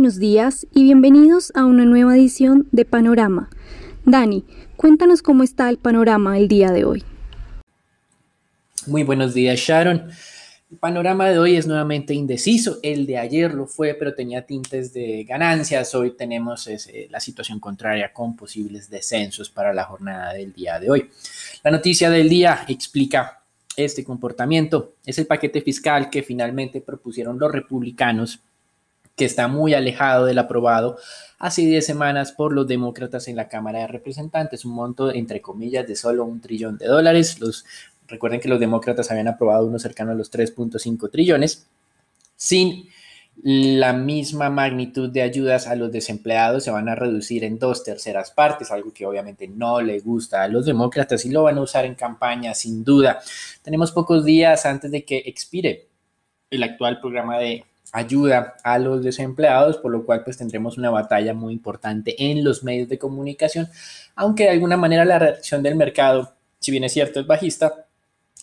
buenos días y bienvenidos a una nueva edición de Panorama. Dani, cuéntanos cómo está el panorama el día de hoy. Muy buenos días, Sharon. El panorama de hoy es nuevamente indeciso. El de ayer lo fue, pero tenía tintes de ganancias. Hoy tenemos eh, la situación contraria con posibles descensos para la jornada del día de hoy. La noticia del día explica este comportamiento. Es el paquete fiscal que finalmente propusieron los republicanos, que está muy alejado del aprobado hace 10 semanas por los demócratas en la Cámara de Representantes, un monto entre comillas de solo un trillón de dólares. Los Recuerden que los demócratas habían aprobado uno cercano a los 3.5 trillones, sin la misma magnitud de ayudas a los desempleados se van a reducir en dos terceras partes, algo que obviamente no le gusta a los demócratas y lo van a usar en campaña sin duda. Tenemos pocos días antes de que expire el actual programa de ayuda a los desempleados, por lo cual pues tendremos una batalla muy importante en los medios de comunicación, aunque de alguna manera la reacción del mercado, si bien es cierto, es bajista,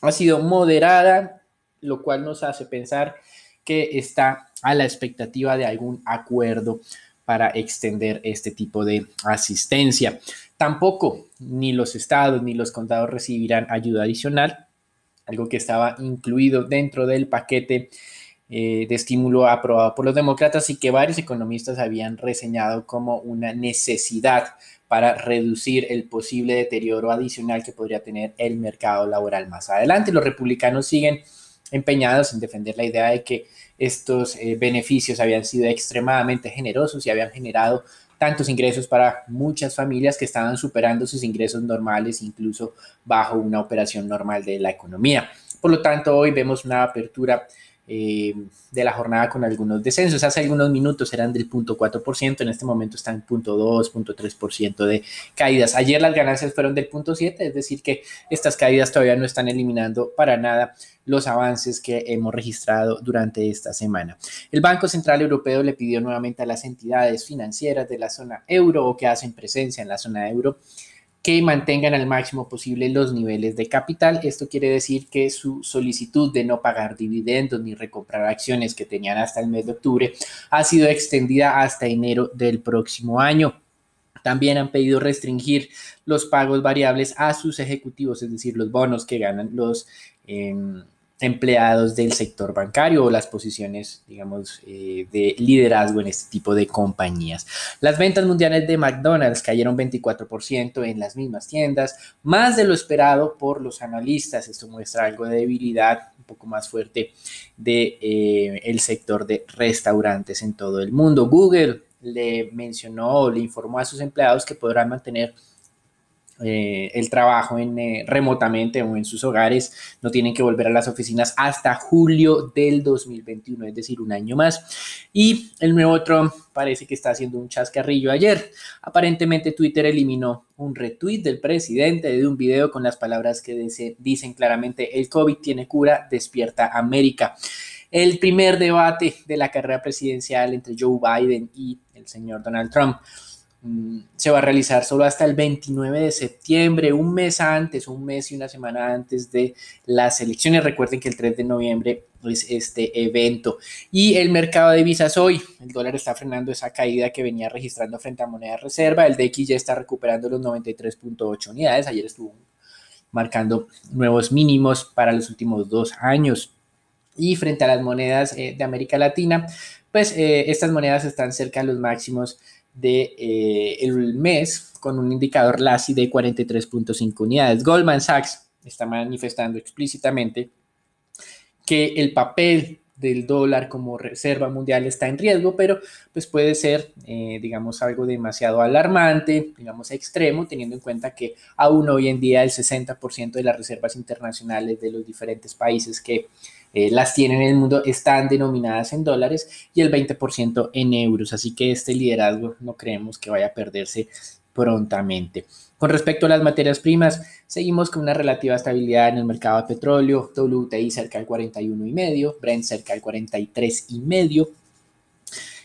ha sido moderada, lo cual nos hace pensar que está a la expectativa de algún acuerdo para extender este tipo de asistencia. Tampoco ni los estados ni los condados recibirán ayuda adicional, algo que estaba incluido dentro del paquete eh, de estímulo aprobado por los demócratas y que varios economistas habían reseñado como una necesidad para reducir el posible deterioro adicional que podría tener el mercado laboral más adelante. Los republicanos siguen empeñados en defender la idea de que estos eh, beneficios habían sido extremadamente generosos y habían generado tantos ingresos para muchas familias que estaban superando sus ingresos normales incluso bajo una operación normal de la economía. Por lo tanto, hoy vemos una apertura eh, de la jornada con algunos descensos. Hace algunos minutos eran del 0.4%, en este momento están en 0.2, 0.3% de caídas. Ayer las ganancias fueron del 0.7, es decir, que estas caídas todavía no están eliminando para nada los avances que hemos registrado durante esta semana. El Banco Central Europeo le pidió nuevamente a las entidades financieras de la zona euro o que hacen presencia en la zona euro que mantengan al máximo posible los niveles de capital. Esto quiere decir que su solicitud de no pagar dividendos ni recomprar acciones que tenían hasta el mes de octubre ha sido extendida hasta enero del próximo año. También han pedido restringir los pagos variables a sus ejecutivos, es decir, los bonos que ganan los... Em, empleados del sector bancario o las posiciones, digamos, eh, de liderazgo en este tipo de compañías. Las ventas mundiales de McDonald's cayeron 24% en las mismas tiendas, más de lo esperado por los analistas. Esto muestra algo de debilidad un poco más fuerte de eh, el sector de restaurantes en todo el mundo. Google le mencionó, le informó a sus empleados que podrán mantener eh, el trabajo en, eh, remotamente o en sus hogares, no tienen que volver a las oficinas hasta julio del 2021, es decir, un año más. Y el nuevo Trump parece que está haciendo un chascarrillo ayer. Aparentemente Twitter eliminó un retweet del presidente de un video con las palabras que dicen claramente, el COVID tiene cura, despierta América. El primer debate de la carrera presidencial entre Joe Biden y el señor Donald Trump se va a realizar solo hasta el 29 de septiembre, un mes antes, un mes y una semana antes de las elecciones. Recuerden que el 3 de noviembre es este evento. Y el mercado de divisas hoy, el dólar está frenando esa caída que venía registrando frente a moneda reserva. El DX ya está recuperando los 93.8 unidades. Ayer estuvo marcando nuevos mínimos para los últimos dos años. Y frente a las monedas eh, de América Latina, pues eh, estas monedas están cerca de los máximos del de, eh, mes con un indicador LASI de 43.5 unidades. Goldman Sachs está manifestando explícitamente que el papel del dólar como reserva mundial está en riesgo, pero pues puede ser, eh, digamos, algo demasiado alarmante, digamos, extremo, teniendo en cuenta que aún hoy en día el 60% de las reservas internacionales de los diferentes países que eh, las tienen en el mundo están denominadas en dólares y el 20% en euros, así que este liderazgo no creemos que vaya a perderse prontamente. Con respecto a las materias primas, seguimos con una relativa estabilidad en el mercado de petróleo, WTI cerca del 41,5, Brent cerca del 43,5.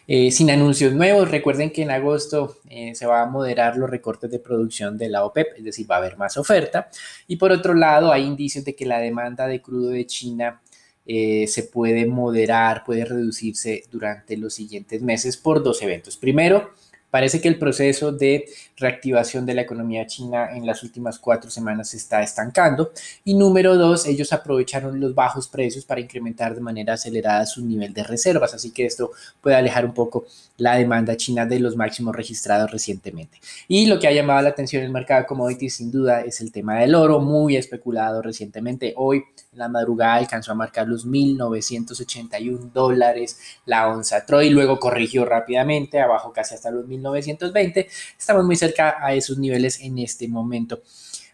Eh, sin anuncios nuevos, recuerden que en agosto eh, se va a moderar los recortes de producción de la OPEP, es decir, va a haber más oferta. Y por otro lado, hay indicios de que la demanda de crudo de China eh, se puede moderar, puede reducirse durante los siguientes meses por dos eventos. Primero, Parece que el proceso de reactivación de la economía china en las últimas cuatro semanas se está estancando. Y número dos, ellos aprovecharon los bajos precios para incrementar de manera acelerada su nivel de reservas. Así que esto puede alejar un poco la demanda china de los máximos registrados recientemente. Y lo que ha llamado la atención en el mercado de commodities sin duda es el tema del oro, muy especulado recientemente. Hoy en la madrugada alcanzó a marcar los 1.981 dólares la onza Troy, luego corrigió rápidamente, abajo casi hasta los 1.920. Estamos muy cerca a esos niveles en este momento.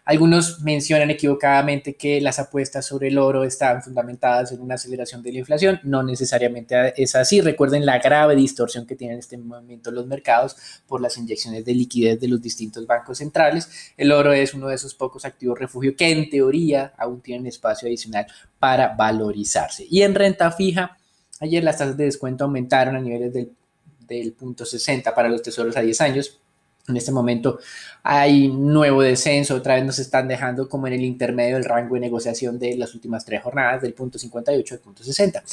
Algunos mencionan equivocadamente que las apuestas sobre el oro están fundamentadas en una aceleración de la inflación. No necesariamente es así. Recuerden la grave distorsión que tienen en este momento los mercados por las inyecciones de liquidez de los distintos bancos centrales. El oro es uno de esos pocos activos refugio que en teoría aún tienen espacio adicional para valorizarse. Y en renta fija, ayer las tasas de descuento aumentaron a niveles del, del punto 60 para los tesoros a 10 años en este momento hay nuevo descenso, otra vez nos están dejando como en el intermedio del rango de negociación de las últimas tres jornadas, del punto 58 al punto 60.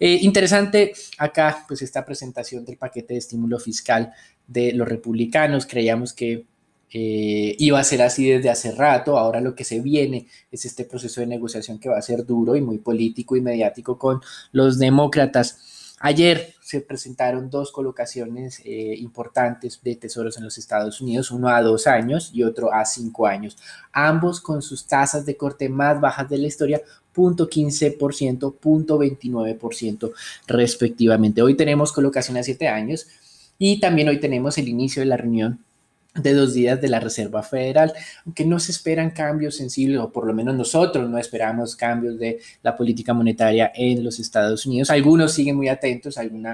Eh, interesante acá, pues esta presentación del paquete de estímulo fiscal de los republicanos, creíamos que eh, iba a ser así desde hace rato, ahora lo que se viene es este proceso de negociación que va a ser duro y muy político y mediático con los demócratas. Ayer se presentaron dos colocaciones eh, importantes de tesoros en los Estados Unidos, uno a dos años y otro a cinco años, ambos con sus tasas de corte más bajas de la historia, 0.15%, 0.29% respectivamente. Hoy tenemos colocación a siete años y también hoy tenemos el inicio de la reunión de dos días de la Reserva Federal, aunque no se esperan cambios sensibles, o por lo menos nosotros no esperamos cambios de la política monetaria en los Estados Unidos. Algunos siguen muy atentos a algún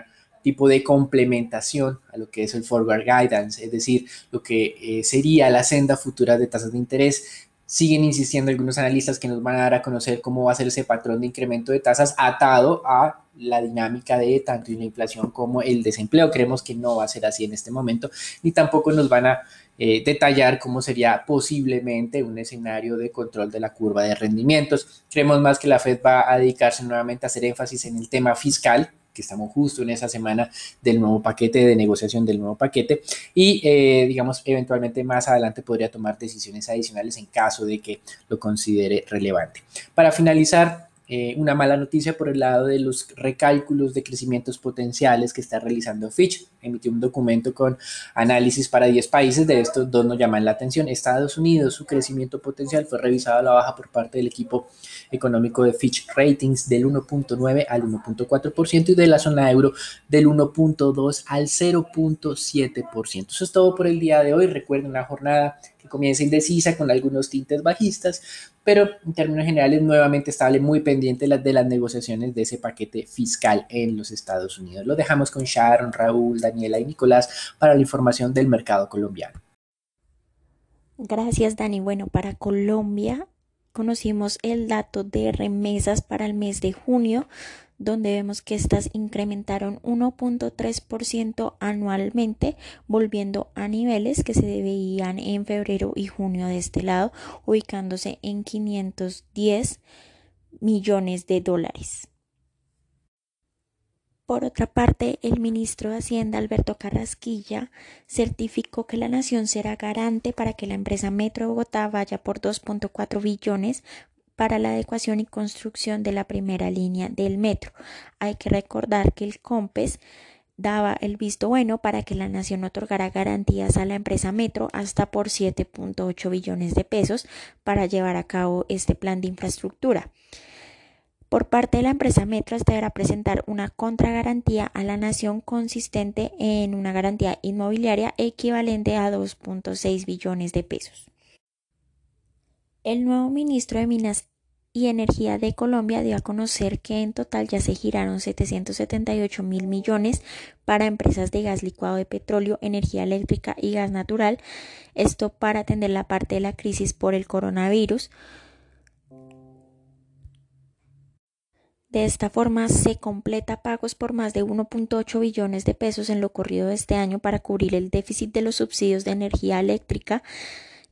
tipo de complementación a lo que es el forward guidance, es decir, lo que eh, sería la senda futura de tasas de interés. Siguen insistiendo algunos analistas que nos van a dar a conocer cómo va a ser ese patrón de incremento de tasas atado a la dinámica de tanto la inflación como el desempleo. Creemos que no va a ser así en este momento, ni tampoco nos van a eh, detallar cómo sería posiblemente un escenario de control de la curva de rendimientos. Creemos más que la Fed va a dedicarse nuevamente a hacer énfasis en el tema fiscal, que estamos justo en esa semana del nuevo paquete de negociación del nuevo paquete y eh, digamos eventualmente más adelante podría tomar decisiones adicionales en caso de que lo considere relevante. Para finalizar, eh, una mala noticia por el lado de los recálculos de crecimientos potenciales que está realizando Fitch. Emitió un documento con análisis para 10 países, de estos dos nos llaman la atención. Estados Unidos, su crecimiento potencial fue revisado a la baja por parte del equipo económico de Fitch Ratings del 1.9 al 1.4% y de la zona euro del 1.2 al 0.7%. Eso es todo por el día de hoy. Recuerden una jornada que comienza indecisa con algunos tintes bajistas, pero en términos generales nuevamente estable, muy pendiente de las negociaciones de ese paquete fiscal en los Estados Unidos. Lo dejamos con Sharon, Raúl, Daniela y Nicolás para la información del mercado colombiano. Gracias, Dani. Bueno, para Colombia conocimos el dato de remesas para el mes de junio donde vemos que estas incrementaron 1.3% anualmente, volviendo a niveles que se veían en febrero y junio de este lado, ubicándose en 510 millones de dólares. Por otra parte, el ministro de Hacienda, Alberto Carrasquilla, certificó que la nación será garante para que la empresa Metro Bogotá vaya por 2.4 billones para la adecuación y construcción de la primera línea del metro. Hay que recordar que el COMPES daba el visto bueno para que la nación otorgara garantías a la empresa Metro hasta por 7.8 billones de pesos para llevar a cabo este plan de infraestructura. Por parte de la empresa Metro, esta deberá presentar una contragarantía a la nación consistente en una garantía inmobiliaria equivalente a 2.6 billones de pesos. El nuevo ministro de Minas y Energía de Colombia dio a conocer que en total ya se giraron 778 mil millones para empresas de gas licuado de petróleo, energía eléctrica y gas natural, esto para atender la parte de la crisis por el coronavirus. De esta forma se completa pagos por más de 1.8 billones de pesos en lo corrido de este año para cubrir el déficit de los subsidios de energía eléctrica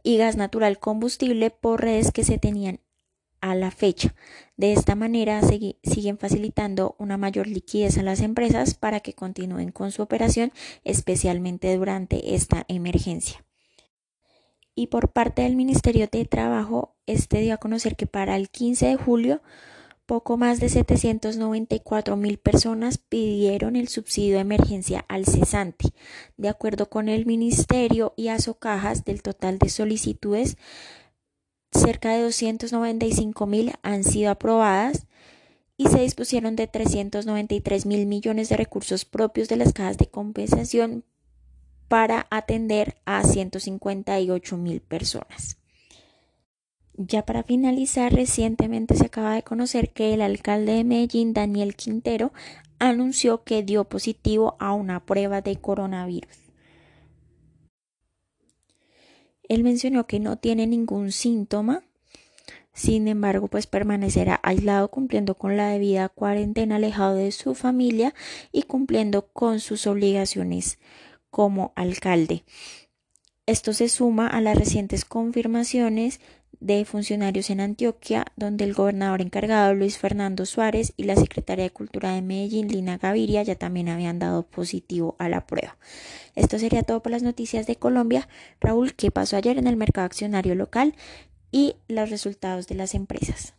y gas natural combustible por redes que se tenían a la fecha. De esta manera siguen facilitando una mayor liquidez a las empresas para que continúen con su operación, especialmente durante esta emergencia. Y por parte del Ministerio de Trabajo, este dio a conocer que para el 15 de julio poco más de 794 mil personas pidieron el subsidio de emergencia al cesante. De acuerdo con el Ministerio y Asocajas, del total de solicitudes, cerca de 295 mil han sido aprobadas y se dispusieron de 393 mil millones de recursos propios de las cajas de compensación para atender a 158 mil personas. Ya para finalizar, recientemente se acaba de conocer que el alcalde de Medellín, Daniel Quintero, anunció que dio positivo a una prueba de coronavirus. Él mencionó que no tiene ningún síntoma, sin embargo, pues permanecerá aislado cumpliendo con la debida cuarentena, alejado de su familia y cumpliendo con sus obligaciones como alcalde. Esto se suma a las recientes confirmaciones de funcionarios en Antioquia, donde el gobernador encargado Luis Fernando Suárez y la secretaria de Cultura de Medellín, Lina Gaviria, ya también habían dado positivo a la prueba. Esto sería todo por las noticias de Colombia. Raúl, ¿qué pasó ayer en el mercado accionario local y los resultados de las empresas?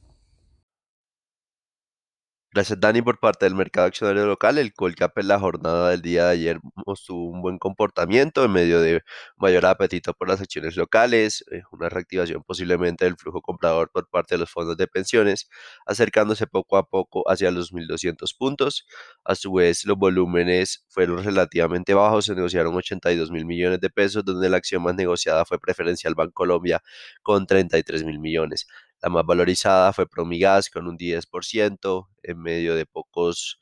Gracias Dani por parte del mercado accionario local. El Colcap en la jornada del día de ayer mostró un buen comportamiento en medio de mayor apetito por las acciones locales, eh, una reactivación posiblemente del flujo comprador por parte de los fondos de pensiones, acercándose poco a poco hacia los 1.200 puntos. A su vez, los volúmenes fueron relativamente bajos, se negociaron 82 mil millones de pesos, donde la acción más negociada fue Preferencial Bancolombia con 33 mil millones. La más valorizada fue Promigas con un 10% en medio de pocos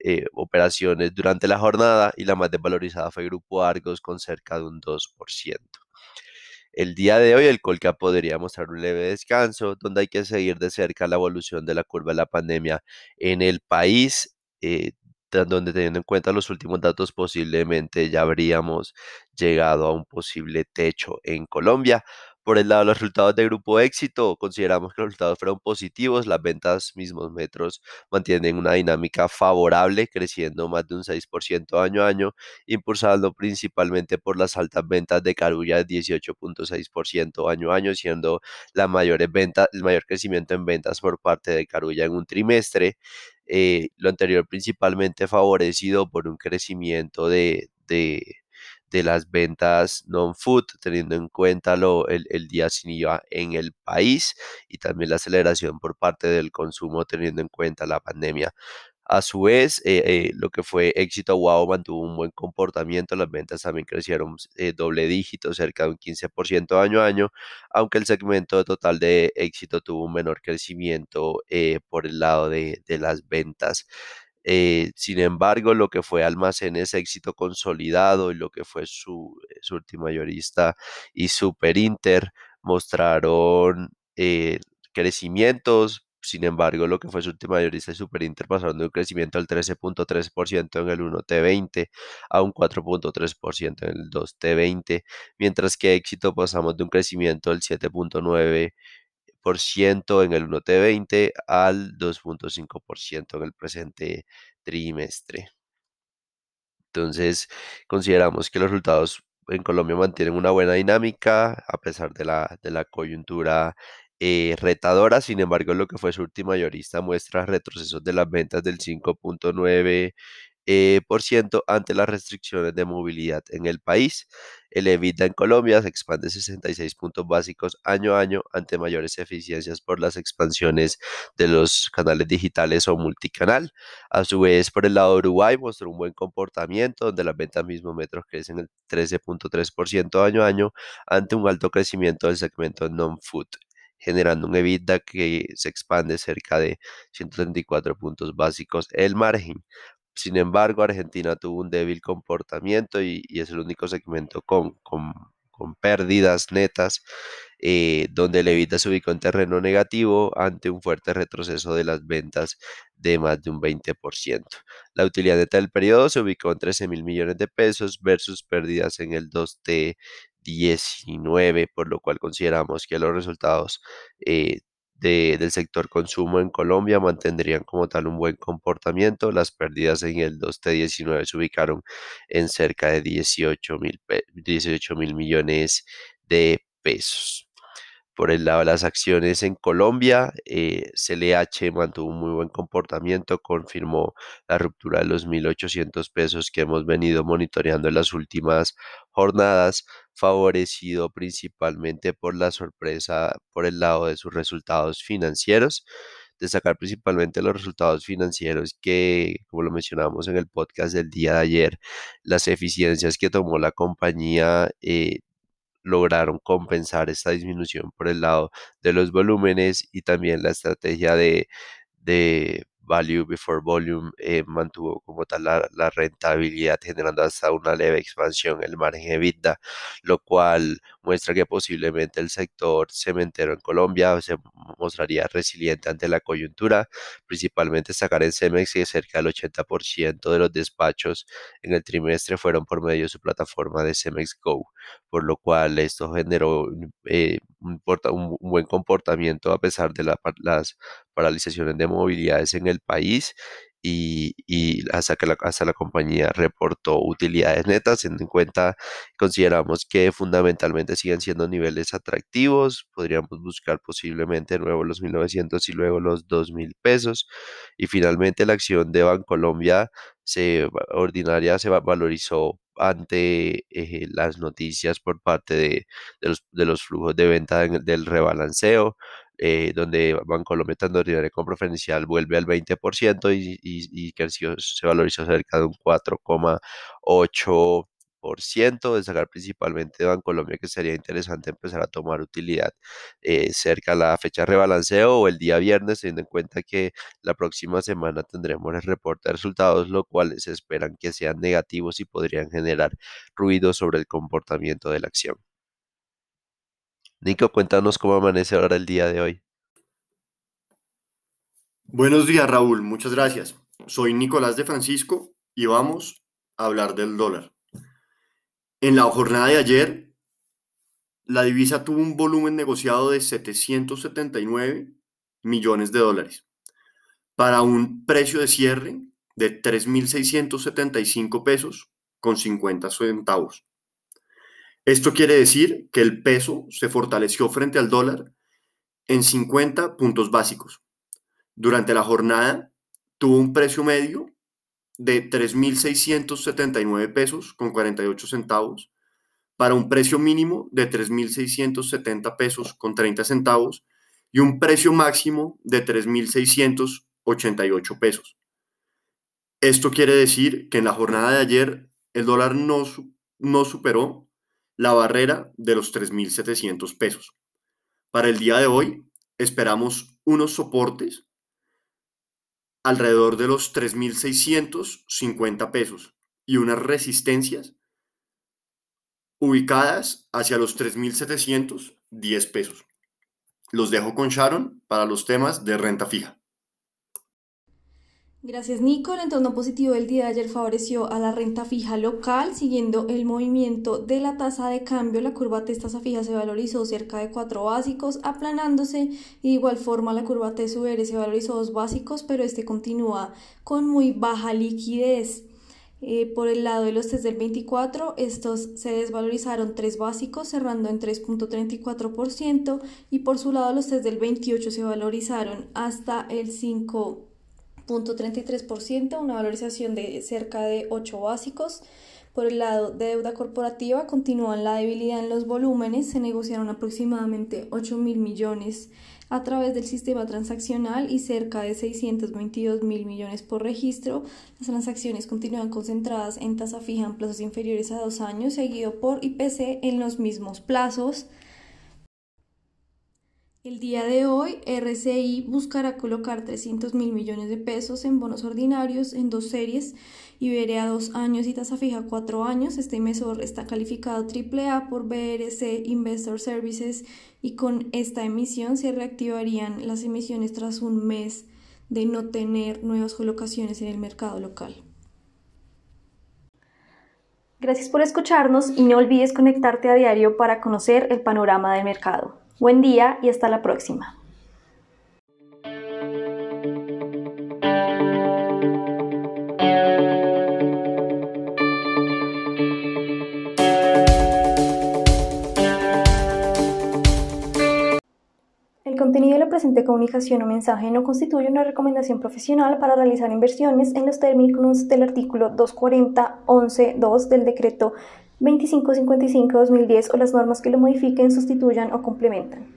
eh, operaciones durante la jornada y la más desvalorizada fue Grupo Argos con cerca de un 2%. El día de hoy el Colca podría mostrar un leve descanso donde hay que seguir de cerca la evolución de la curva de la pandemia en el país, eh, donde teniendo en cuenta los últimos datos posiblemente ya habríamos llegado a un posible techo en Colombia. Por el lado de los resultados de grupo éxito, consideramos que los resultados fueron positivos, las ventas mismos metros mantienen una dinámica favorable, creciendo más de un 6% año a año, impulsado principalmente por las altas ventas de Carulla de 18.6% año a año, siendo la mayor venta, el mayor crecimiento en ventas por parte de Carulla en un trimestre. Eh, lo anterior principalmente favorecido por un crecimiento de, de de las ventas non-food, teniendo en cuenta lo, el, día sin IVA en el país y también la aceleración por parte del consumo, teniendo en cuenta la pandemia. A su vez, eh, eh, lo que fue éxito Wow mantuvo un buen comportamiento, las ventas también crecieron eh, doble dígito, cerca de un 15% año a año, aunque el segmento total de éxito tuvo un menor crecimiento por el lado de, de las ventas. Eh, sin embargo, lo que fue Almacenes éxito consolidado y lo que fue su, eh, su mayorista y Super Inter mostraron eh, crecimientos. Sin embargo, lo que fue su mayorista y Super Inter pasaron de un crecimiento del 13.3% en el 1T20 a un 4.3% en el 2T20, mientras que éxito pasamos de un crecimiento del 7.9% en el 1T20 al 2.5% en el presente trimestre. Entonces, consideramos que los resultados en Colombia mantienen una buena dinámica a pesar de la, de la coyuntura eh, retadora. Sin embargo, lo que fue su última mayorista muestra retrocesos de las ventas del 5.9 eh, por ciento ante las restricciones de movilidad en el país. El EBITDA en Colombia se expande 66 puntos básicos año a año ante mayores eficiencias por las expansiones de los canales digitales o multicanal. A su vez, por el lado de Uruguay mostró un buen comportamiento donde las ventas mismo metros crecen el 13.3% año a año ante un alto crecimiento del segmento non-food generando un EBITDA que se expande cerca de 134 puntos básicos el margen. Sin embargo, Argentina tuvo un débil comportamiento y, es el único segmento con, con, pérdidas netas, eh, donde el EBITDA se ubicó en terreno negativo ante un fuerte retroceso de las ventas de más de un 20%. La utilidad neta del periodo se ubicó en 13 mil millones de pesos versus pérdidas en el 2T 19, por lo cual consideramos que los resultados eh, del sector consumo en Colombia mantendrían como tal un buen comportamiento. Las pérdidas en el 2T19 se ubicaron en cerca de 18 mil 18 mil millones de pesos. Por el lado de las acciones en Colombia, eh, CLH mantuvo un muy buen comportamiento, confirmó la ruptura de los 1.800 pesos que hemos venido monitoreando en las últimas jornadas, favorecido principalmente por la sorpresa por el lado de sus resultados financieros. Destacar principalmente los resultados financieros que, como lo mencionamos en el podcast del día de ayer, las eficiencias que tomó la compañía eh, lograron compensar esta disminución por el lado de los volúmenes y también la estrategia de, de value before volume eh, mantuvo como tal la, rentabilidad generando hasta una leve expansión el margen EBITDA, lo cual muestra que posiblemente el sector cementero en Colombia se mostraría resiliente ante la coyuntura, principalmente sacar en Cemex que cerca del 80% de los despachos en el trimestre fueron por medio de su plataforma de Cemex Go, por lo cual esto generó eh, un, buen comportamiento a pesar de las paralizaciones de movilidades en el país y, hasta que la, hasta la compañía reportó utilidades netas, teniendo en cuenta, consideramos que fundamentalmente siguen siendo niveles atractivos, podríamos buscar posiblemente nuevo los 1.900 y luego los 2.000 pesos, y finalmente la acción de Bancolombia se, ordinaria se valorizó ante eh, las noticias por parte de, los, de, los, flujos de venta del rebalanceo, eh, donde tanto ordinaria como preferencial vuelve al 20% y, y, y se valorizó cerca de un 4,8% destacar principalmente Bancolombia que sería interesante empezar a tomar utilidad eh, cerca a la fecha de rebalanceo o el día viernes, teniendo en cuenta que la próxima semana tendremos el reporte de resultados, lo cual se esperan que sean negativos y podrían generar ruido sobre el comportamiento de la acción. Nico, cuéntanos cómo amanece ahora el día de hoy. Buenos días, Raúl. Muchas gracias. Soy Nicolás de Francisco y vamos a hablar del dólar. En la jornada de ayer, la divisa tuvo un volumen negociado de 779 millones de dólares para un precio de cierre de 3.675 pesos con 50 centavos. Esto quiere decir que el peso se fortaleció frente al dólar en 50 puntos básicos. Durante la jornada tuvo un precio medio de 3.679 pesos con 48 centavos para un precio mínimo de 3.670 pesos con 30 centavos y un precio máximo de 3.688 pesos. Esto quiere decir que en la jornada de ayer el dólar no, no superó la barrera de los 3.700 pesos. Para el día de hoy esperamos unos soportes alrededor de los 3.650 pesos y unas resistencias ubicadas hacia los 3.710 pesos. Los dejo con Sharon para los temas de renta fija. Gracias, Nico. El entorno positivo del día de ayer favoreció a la renta fija local, siguiendo el movimiento de la tasa de cambio. La curva T tasa fija se valorizó cerca de cuatro básicos, aplanándose, y de igual forma la curva T SUR se valorizó dos básicos, pero este continúa con muy baja liquidez. Eh, por el lado de los test del 24, estos se desvalorizaron tres básicos, cerrando en 3.34%, y por su lado los test del 28 se valorizaron hasta el 5%. 0.33%, una valorización de cerca de 8 básicos. Por el lado de deuda corporativa, continúan la debilidad en los volúmenes, se negociaron aproximadamente 8 mil millones a través del sistema transaccional y cerca de 622 mil millones por registro. Las transacciones continúan concentradas en tasa fija en plazos inferiores a dos años, seguido por IPC en los mismos plazos. El día de hoy, RCI buscará colocar 300 mil millones de pesos en bonos ordinarios en dos series, a dos años y tasa fija cuatro años. Este emisor está calificado AAA por BRC Investor Services y con esta emisión se reactivarían las emisiones tras un mes de no tener nuevas colocaciones en el mercado local. Gracias por escucharnos y no olvides conectarte a diario para conocer el panorama del mercado. Buen día y hasta la próxima. El contenido de la presente comunicación o mensaje no constituye una recomendación profesional para realizar inversiones en los términos del artículo 240.11.2 del decreto 2555-2010 o las normas que lo modifiquen, sustituyan o complementan.